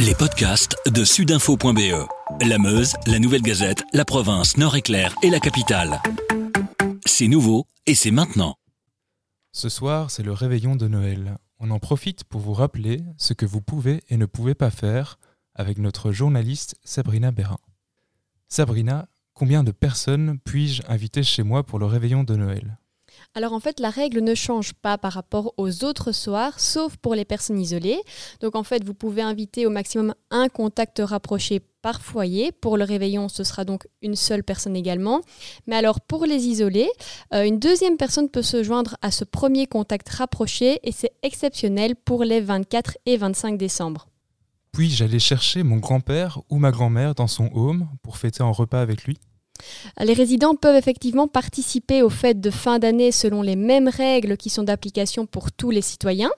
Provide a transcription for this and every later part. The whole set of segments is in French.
Les podcasts de sudinfo.be. La Meuse, la Nouvelle Gazette, la province, Nord-Éclair et la capitale. C'est nouveau et c'est maintenant. Ce soir, c'est le réveillon de Noël. On en profite pour vous rappeler ce que vous pouvez et ne pouvez pas faire avec notre journaliste Sabrina Bérin. Sabrina, combien de personnes puis-je inviter chez moi pour le réveillon de Noël? Alors en fait, la règle ne change pas par rapport aux autres soirs, sauf pour les personnes isolées. Donc en fait, vous pouvez inviter au maximum un contact rapproché par foyer. Pour le réveillon, ce sera donc une seule personne également. Mais alors pour les isolés, euh, une deuxième personne peut se joindre à ce premier contact rapproché et c'est exceptionnel pour les 24 et 25 décembre. Puis-je aller chercher mon grand-père ou ma grand-mère dans son home pour fêter un repas avec lui les résidents peuvent effectivement participer aux fêtes de fin d'année selon les mêmes règles qui sont d'application pour tous les citoyens.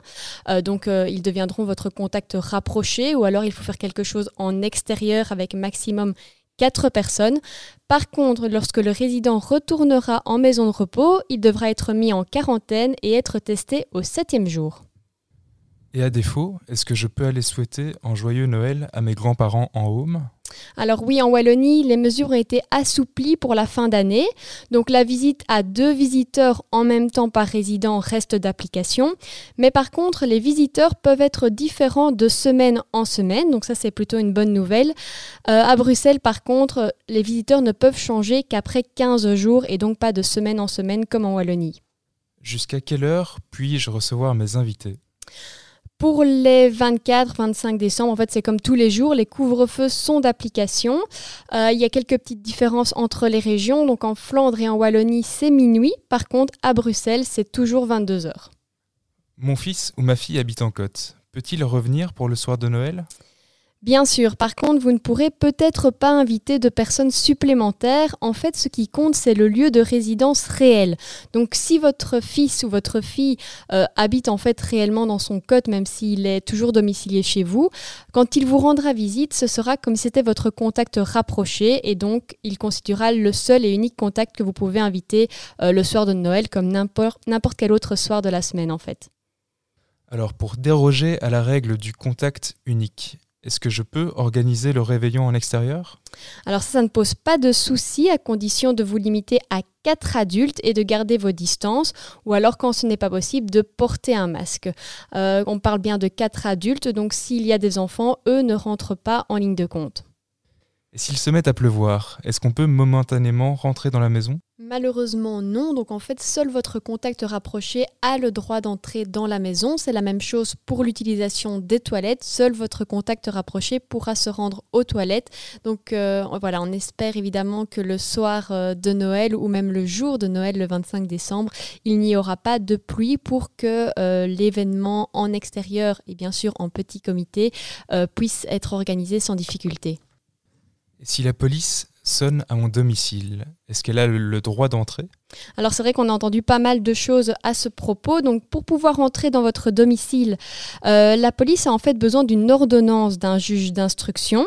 Euh, donc euh, ils deviendront votre contact rapproché ou alors il faut faire quelque chose en extérieur avec maximum 4 personnes. Par contre, lorsque le résident retournera en maison de repos, il devra être mis en quarantaine et être testé au septième jour. Et à défaut, est-ce que je peux aller souhaiter un joyeux Noël à mes grands-parents en home? Alors oui, en Wallonie, les mesures ont été assouplies pour la fin d'année. Donc la visite à deux visiteurs en même temps par résident reste d'application. Mais par contre, les visiteurs peuvent être différents de semaine en semaine. Donc ça, c'est plutôt une bonne nouvelle. Euh, à Bruxelles, par contre, les visiteurs ne peuvent changer qu'après 15 jours et donc pas de semaine en semaine comme en Wallonie. Jusqu'à quelle heure puis-je recevoir mes invités? Pour les 24-25 décembre, en fait, c'est comme tous les jours, les couvre-feux sont d'application. Euh, il y a quelques petites différences entre les régions. Donc en Flandre et en Wallonie, c'est minuit. Par contre, à Bruxelles, c'est toujours 22 heures. Mon fils ou ma fille habite en Côte. Peut-il revenir pour le soir de Noël? Bien sûr, par contre, vous ne pourrez peut-être pas inviter de personnes supplémentaires. En fait, ce qui compte, c'est le lieu de résidence réel. Donc, si votre fils ou votre fille euh, habite en fait réellement dans son code, même s'il est toujours domicilié chez vous, quand il vous rendra visite, ce sera comme si c'était votre contact rapproché et donc il constituera le seul et unique contact que vous pouvez inviter euh, le soir de Noël comme n'importe quel autre soir de la semaine en fait. Alors, pour déroger à la règle du contact unique, est-ce que je peux organiser le réveillon en extérieur? Alors ça, ne pose pas de souci à condition de vous limiter à 4 adultes et de garder vos distances, ou alors quand ce n'est pas possible, de porter un masque. Euh, on parle bien de 4 adultes, donc s'il y a des enfants, eux ne rentrent pas en ligne de compte. Et s'il se met à pleuvoir, est-ce qu'on peut momentanément rentrer dans la maison? Malheureusement non, donc en fait seul votre contact rapproché a le droit d'entrer dans la maison. C'est la même chose pour l'utilisation des toilettes, seul votre contact rapproché pourra se rendre aux toilettes. Donc euh, voilà, on espère évidemment que le soir euh, de Noël ou même le jour de Noël le 25 décembre, il n'y aura pas de pluie pour que euh, l'événement en extérieur et bien sûr en petit comité puisse être organisé sans difficulté. Si la police sonne à mon domicile, est-ce qu'elle a le droit d'entrer? Alors c'est vrai qu'on a entendu pas mal de choses à ce propos. Donc pour pouvoir entrer dans votre domicile, euh, la police a en fait besoin d'une ordonnance d'un juge d'instruction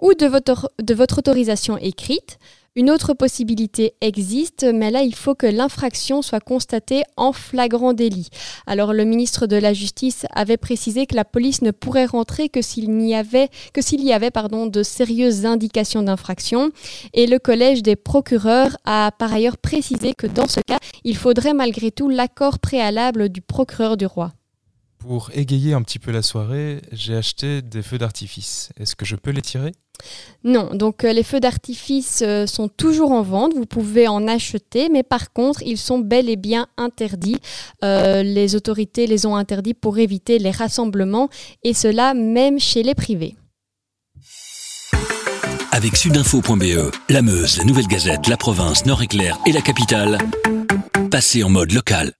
ou de votre, de votre autorisation écrite. Une autre possibilité existe, mais là, il faut que l'infraction soit constatée en flagrant délit. Alors, le ministre de la Justice avait précisé que la police ne pourrait rentrer que s'il y avait, que s'il y avait pardon, de sérieuses indications d'infraction. Et le Collège des procureurs a par ailleurs précisé que dans ce cas, il faudrait malgré tout l'accord préalable du procureur du roi. Pour égayer un petit peu la soirée, j'ai acheté des feux d'artifice. Est-ce que je peux les tirer? Non, donc euh, les feux d'artifice euh, sont toujours en vente, vous pouvez en acheter, mais par contre, ils sont bel et bien interdits. Euh, les autorités les ont interdits pour éviter les rassemblements, et cela même chez les privés. Avec sudinfo.be, la Meuse, la Nouvelle Gazette, la province, Nord-Éclair et la capitale, passez en mode local.